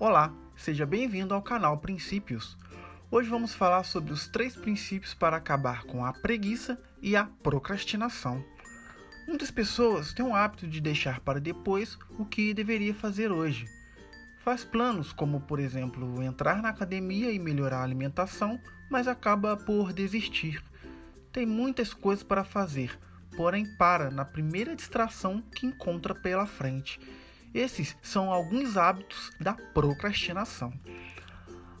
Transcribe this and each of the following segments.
Olá, seja bem-vindo ao canal Princípios. Hoje vamos falar sobre os três princípios para acabar com a preguiça e a procrastinação. Muitas pessoas têm o hábito de deixar para depois o que deveria fazer hoje. Faz planos como, por exemplo, entrar na academia e melhorar a alimentação, mas acaba por desistir. Tem muitas coisas para fazer, porém para na primeira distração que encontra pela frente esses são alguns hábitos da procrastinação.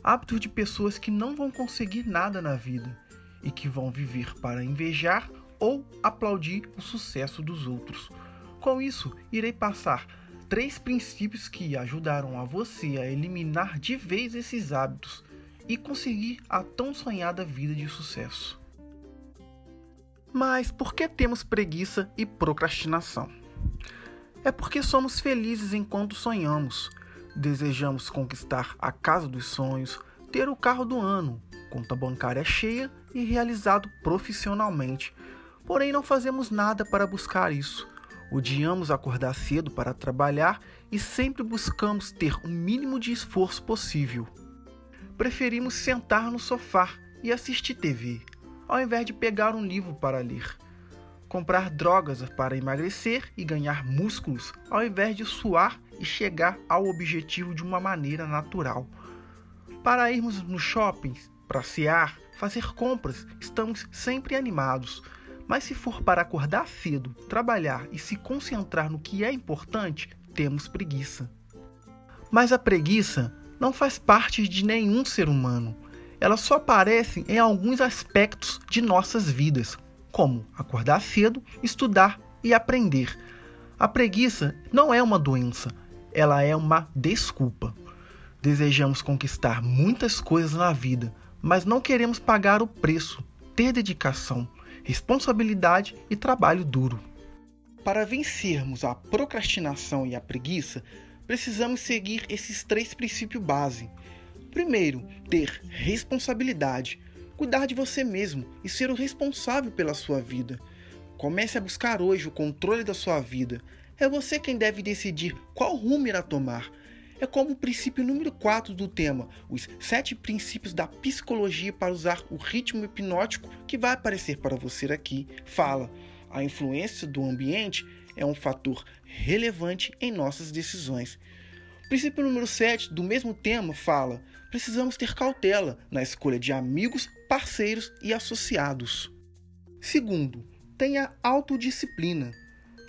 Hábitos de pessoas que não vão conseguir nada na vida e que vão viver para invejar ou aplaudir o sucesso dos outros. Com isso, irei passar três princípios que ajudarão a você a eliminar de vez esses hábitos e conseguir a tão sonhada vida de sucesso. Mas por que temos preguiça e procrastinação? É porque somos felizes enquanto sonhamos. Desejamos conquistar a casa dos sonhos, ter o carro do ano, conta bancária cheia e realizado profissionalmente. Porém, não fazemos nada para buscar isso. Odiamos acordar cedo para trabalhar e sempre buscamos ter o mínimo de esforço possível. Preferimos sentar no sofá e assistir TV, ao invés de pegar um livro para ler comprar drogas para emagrecer e ganhar músculos, ao invés de suar e chegar ao objetivo de uma maneira natural. Para irmos no shopping, passear, fazer compras, estamos sempre animados. Mas se for para acordar cedo, trabalhar e se concentrar no que é importante, temos preguiça. Mas a preguiça não faz parte de nenhum ser humano. Ela só aparece em alguns aspectos de nossas vidas, como acordar cedo, estudar e aprender. A preguiça não é uma doença, ela é uma desculpa. Desejamos conquistar muitas coisas na vida, mas não queremos pagar o preço, ter dedicação, responsabilidade e trabalho duro. Para vencermos a procrastinação e a preguiça, precisamos seguir esses três princípios base. Primeiro, ter responsabilidade cuidar de você mesmo e ser o responsável pela sua vida. Comece a buscar hoje o controle da sua vida. É você quem deve decidir qual rumo irá tomar. É como o princípio número 4 do tema, os sete princípios da psicologia para usar o ritmo hipnótico que vai aparecer para você aqui. Fala: a influência do ambiente é um fator relevante em nossas decisões. Princípio número 7 do mesmo tema fala: precisamos ter cautela na escolha de amigos, parceiros e associados. Segundo, tenha autodisciplina.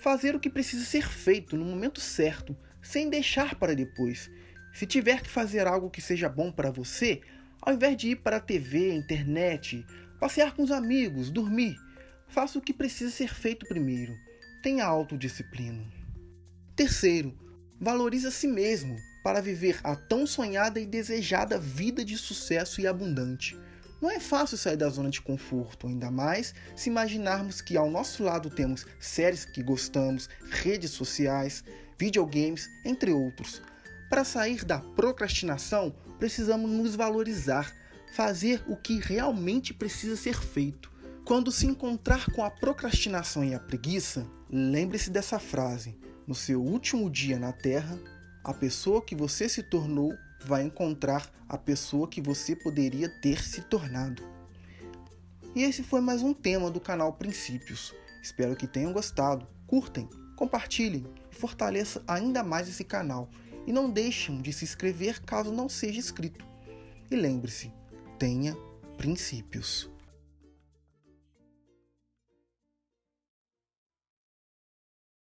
Fazer o que precisa ser feito no momento certo, sem deixar para depois. Se tiver que fazer algo que seja bom para você, ao invés de ir para a TV, internet, passear com os amigos, dormir, faça o que precisa ser feito primeiro. Tenha autodisciplina. Terceiro, valorize a si mesmo para viver a tão sonhada e desejada vida de sucesso e abundante. Não é fácil sair da zona de conforto, ainda mais se imaginarmos que ao nosso lado temos séries que gostamos, redes sociais, videogames, entre outros. Para sair da procrastinação, precisamos nos valorizar, fazer o que realmente precisa ser feito. Quando se encontrar com a procrastinação e a preguiça, lembre-se dessa frase: no seu último dia na Terra, a pessoa que você se tornou vai encontrar a pessoa que você poderia ter se tornado. E esse foi mais um tema do canal Princípios. Espero que tenham gostado. Curtem, compartilhem e fortaleçam ainda mais esse canal. E não deixem de se inscrever caso não seja inscrito. E lembre-se, tenha princípios.